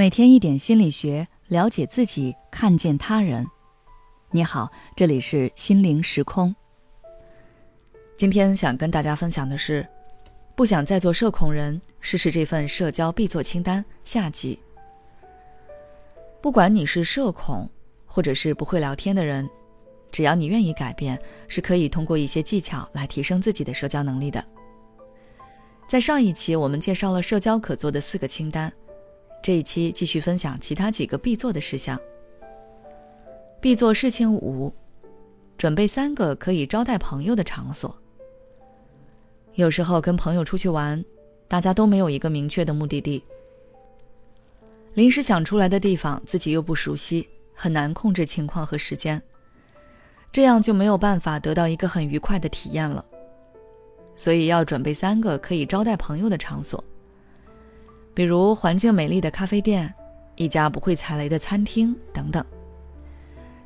每天一点心理学，了解自己，看见他人。你好，这里是心灵时空。今天想跟大家分享的是，不想再做社恐人，试试这份社交必做清单下集。不管你是社恐，或者是不会聊天的人，只要你愿意改变，是可以通过一些技巧来提升自己的社交能力的。在上一期，我们介绍了社交可做的四个清单。这一期继续分享其他几个必做的事项。必做事情五：准备三个可以招待朋友的场所。有时候跟朋友出去玩，大家都没有一个明确的目的地，临时想出来的地方自己又不熟悉，很难控制情况和时间，这样就没有办法得到一个很愉快的体验了。所以要准备三个可以招待朋友的场所。比如环境美丽的咖啡店，一家不会踩雷的餐厅等等，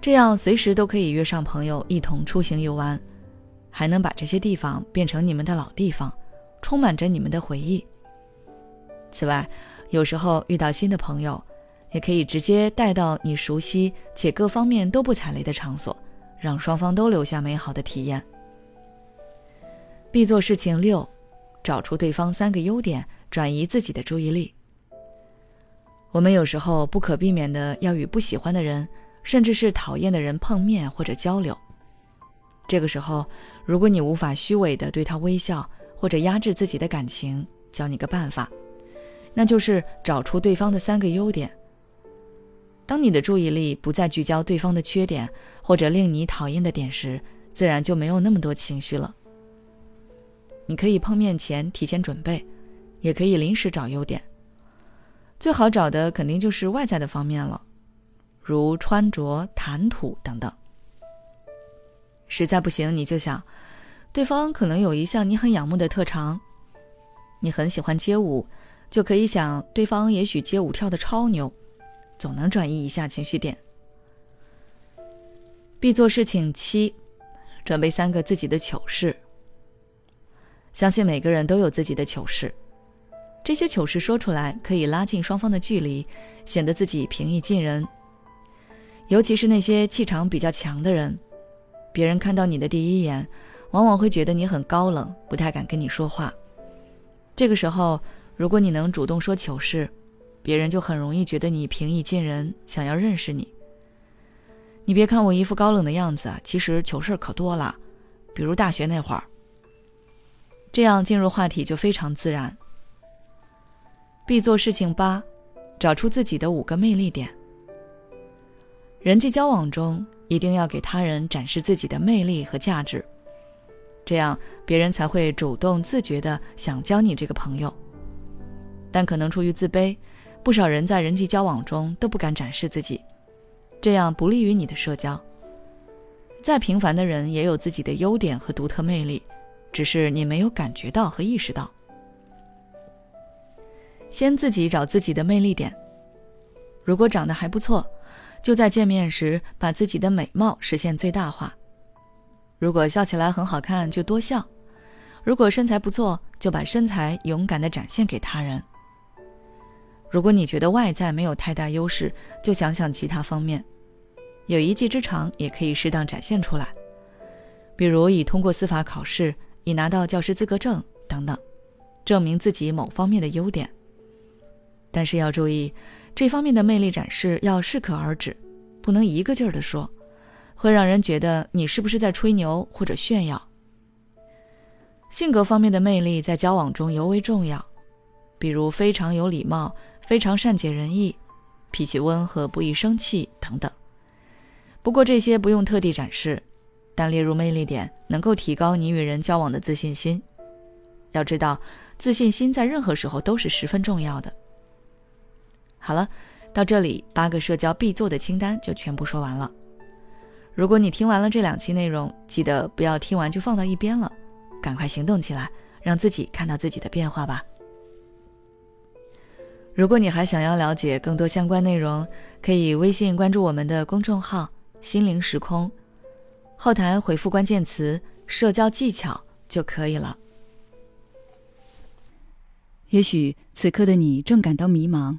这样随时都可以约上朋友一同出行游玩，还能把这些地方变成你们的老地方，充满着你们的回忆。此外，有时候遇到新的朋友，也可以直接带到你熟悉且各方面都不踩雷的场所，让双方都留下美好的体验。必做事情六，找出对方三个优点。转移自己的注意力。我们有时候不可避免的要与不喜欢的人，甚至是讨厌的人碰面或者交流。这个时候，如果你无法虚伪的对他微笑，或者压制自己的感情，教你个办法，那就是找出对方的三个优点。当你的注意力不再聚焦对方的缺点或者令你讨厌的点时，自然就没有那么多情绪了。你可以碰面前提前准备。也可以临时找优点，最好找的肯定就是外在的方面了，如穿着、谈吐等等。实在不行，你就想，对方可能有一项你很仰慕的特长，你很喜欢街舞，就可以想对方也许街舞跳的超牛，总能转移一下情绪点。必做事情七，准备三个自己的糗事。相信每个人都有自己的糗事。这些糗事说出来，可以拉近双方的距离，显得自己平易近人。尤其是那些气场比较强的人，别人看到你的第一眼，往往会觉得你很高冷，不太敢跟你说话。这个时候，如果你能主动说糗事，别人就很容易觉得你平易近人，想要认识你。你别看我一副高冷的样子，其实糗事可多了，比如大学那会儿。这样进入话题就非常自然。必做事情八，找出自己的五个魅力点。人际交往中，一定要给他人展示自己的魅力和价值，这样别人才会主动自觉的想交你这个朋友。但可能出于自卑，不少人在人际交往中都不敢展示自己，这样不利于你的社交。再平凡的人也有自己的优点和独特魅力，只是你没有感觉到和意识到。先自己找自己的魅力点。如果长得还不错，就在见面时把自己的美貌实现最大化。如果笑起来很好看，就多笑；如果身材不错，就把身材勇敢的展现给他人。如果你觉得外在没有太大优势，就想想其他方面，有一技之长也可以适当展现出来，比如已通过司法考试，已拿到教师资格证等等，证明自己某方面的优点。但是要注意，这方面的魅力展示要适可而止，不能一个劲儿的说，会让人觉得你是不是在吹牛或者炫耀。性格方面的魅力在交往中尤为重要，比如非常有礼貌、非常善解人意、脾气温和、不易生气等等。不过这些不用特地展示，但列入魅力点能够提高你与人交往的自信心。要知道，自信心在任何时候都是十分重要的。好了，到这里八个社交必做的清单就全部说完了。如果你听完了这两期内容，记得不要听完就放到一边了，赶快行动起来，让自己看到自己的变化吧。如果你还想要了解更多相关内容，可以微信关注我们的公众号“心灵时空”，后台回复关键词“社交技巧”就可以了。也许此刻的你正感到迷茫。